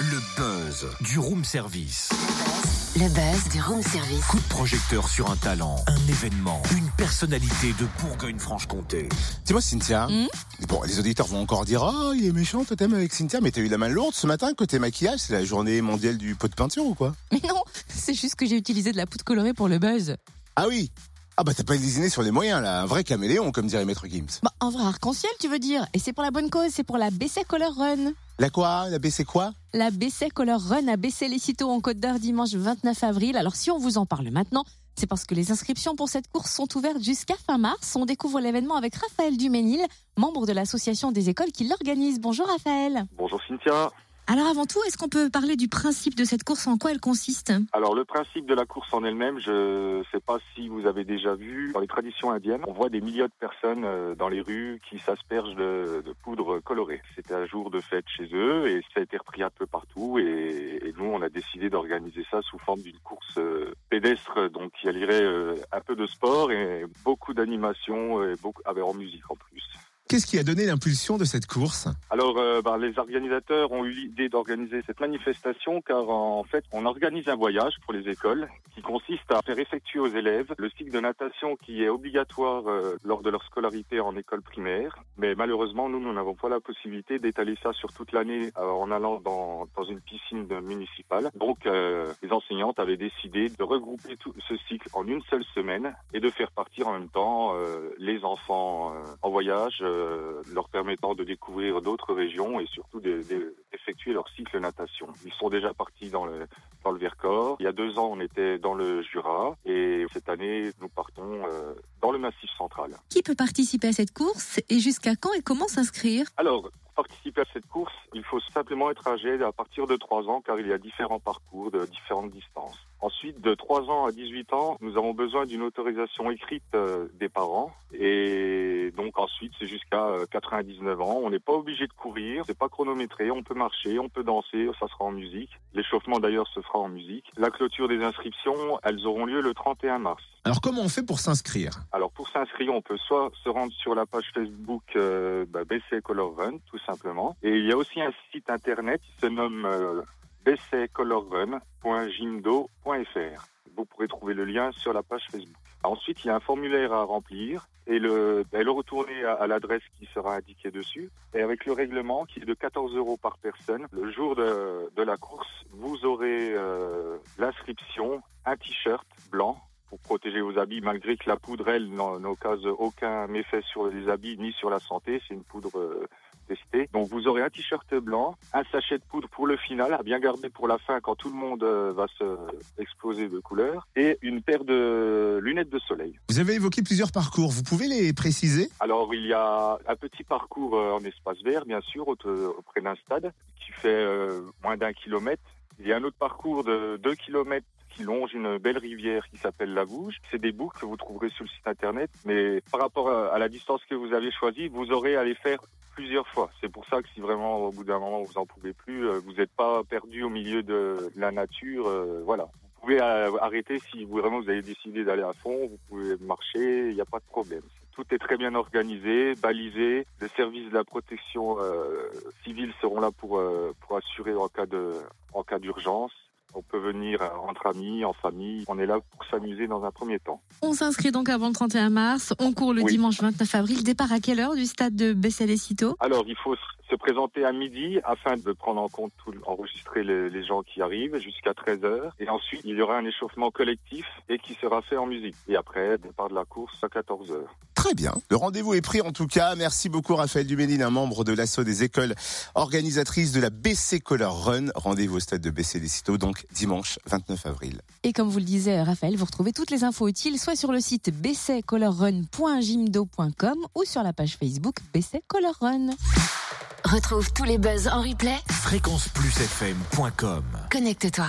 Le buzz du room service. Le buzz du room service. Coup de projecteur sur un talent, un événement, une personnalité de Bourgogne-Franche-Comté. Dis-moi, Cynthia. Hmm Bon, les auditeurs vont encore dire Ah, il est méchant, toi t'aimes avec Cynthia, mais t'as eu la main lourde ce matin côté maquillage, c'est la journée mondiale du pot de peinture ou quoi? Mais non, c'est juste que j'ai utilisé de la poudre colorée pour le buzz. Ah oui Ah bah t'as pas lésiné sur les moyens là, un vrai caméléon comme dirait Maître Gims. Bah, un vrai arc-en-ciel, tu veux dire. Et c'est pour la bonne cause, c'est pour la BC Color Run. La quoi? La BC quoi? La BC Color Run a baissé les citos en Côte d'Or dimanche 29 avril. Alors si on vous en parle maintenant, c'est parce que les inscriptions pour cette course sont ouvertes jusqu'à fin mars. On découvre l'événement avec Raphaël Duménil, membre de l'association des écoles qui l'organise. Bonjour Raphaël. Bonjour Cynthia. Alors avant tout, est-ce qu'on peut parler du principe de cette course? En quoi elle consiste? Alors le principe de la course en elle-même, je ne sais pas si vous avez déjà vu dans les traditions indiennes, on voit des milliers de personnes euh, dans les rues qui s'aspergent de, poudre colorée. C'était un jour de fête chez eux et ça a été repris un peu partout et, nous on a décidé d'organiser ça sous forme d'une course euh, pédestre donc qui allierait euh, un peu de sport et beaucoup d'animation et beaucoup avec en musique en plus. Qu'est-ce qui a donné l'impulsion de cette course? Alors, euh, bah, les organisateurs ont eu l'idée d'organiser cette manifestation car en fait, on organise un voyage pour les écoles qui consiste à faire effectuer aux élèves le cycle de natation qui est obligatoire euh, lors de leur scolarité en école primaire. Mais malheureusement, nous, nous n'avons pas la possibilité d'étaler ça sur toute l'année euh, en allant dans, une piscine municipale. Donc, les enseignantes avaient décidé de regrouper tout ce cycle en une seule semaine et de faire partir en même temps les enfants en voyage, euh, leur permettant de découvrir d'autres régions et surtout de- de- d'effectuer leur cycle natation. Ils sont déjà partis dans le, dans le Vercors. Il y a deux ans, on était dans le Jura et cette année, nous partons euh, dans le Massif central. Qui peut participer à cette course et jusqu'à quand et comment s'inscrire? Alors, pour participer à cette course, il faut simplement être âgé à partir de 3 ans car il y a différents parcours de différentes distances. Ensuite, de 3 ans à 18 ans, nous avons besoin d'une autorisation écrite euh, des parents. Et donc ensuite, c'est jusqu'à euh, 99 ans. On n'est pas obligé de courir, c'est pas chronométré. On peut marcher, on peut danser, ça sera en musique. L'échauffement d'ailleurs se fera en musique. La clôture des inscriptions, elles auront lieu le 31 mars. Alors comment on fait pour s'inscrire? Alors pour s'inscrire, on peut soit se rendre sur la page Facebook euh, bah, BC Color Run, tout simplement. Et il y a aussi un site internet qui se nomme euh, bccolorrun.jimdo.fr. Vous pourrez trouver le lien sur la page Facebook. Ensuite, il y a un formulaire à remplir et le, le retourner à, l'adresse qui sera indiquée dessus. Et avec le règlement qui est de 14 euros par personne, le jour de, la course, vous aurez euh, l'inscription, un t-shirt blanc pour protéger vos habits, malgré que la poudre, elle, n'occasionne aucun méfait sur les habits ni sur la santé. C'est une poudre euh, testée. Donc vous aurez un t-shirt blanc, un sachet de poudre pour le final, à bien garder pour la fin quand tout le monde euh, va se exploser de couleurs, et une paire de lunettes de soleil. Vous avez évoqué plusieurs parcours, vous pouvez les préciser? Alors il y a un petit parcours euh, en espace vert, bien sûr, au- auprès d'un stade, qui fait euh, moins d'un kilomètre. Il y a un autre parcours de deux kilomètres qui longe une belle rivière qui s'appelle la Vouge. C'est des boucles que vous trouverez sur le site internet, mais par rapport à la distance que vous avez choisie, vous aurez à les faire plusieurs fois. C'est pour ça que si vraiment au bout d'un moment vous en pouvez plus, euh, vous n'êtes pas perdu au milieu de la nature. euh, voilà. Vous pouvez euh, arrêter si vous, vraiment vous avez décidé d'aller à fond. Vous pouvez marcher, il n'y a pas de problème. Tout est très bien organisé, balisé. Les services de la protection civile seront là pour pour assurer en cas d'urgence. On peut venir euh, entre amis, en famille. On est là pour s'amuser dans un premier temps. On s'inscrit donc avant le 31 mars. On court le Oui. dimanche 29 avril. Départ à quelle heure du stade de Bessel-les-Citeaux Alors, il faut se présenter à midi afin de prendre en compte tout, enregistrer les, les gens qui arrivent jusqu'à 13 heures. Et ensuite, il y aura un échauffement collectif et qui sera fait en musique. Et après, départ de la course à 14 heures. Très bien. Le rendez-vous est pris en tout cas. Merci beaucoup Raphaël Duménil, un membre de l'assaut des écoles organisatrices de la BC Color Run. Rendez-vous au stade de BC des Citeaux, donc dimanche 29 avril. Et comme vous le disait Raphaël, vous retrouvez toutes les infos utiles soit sur le site bccolorrun.jimdo.com ou sur la page Facebook BC Color Run. Retrouve tous les buzz en replay. Fréquenceplusfm.com Connecte-toi.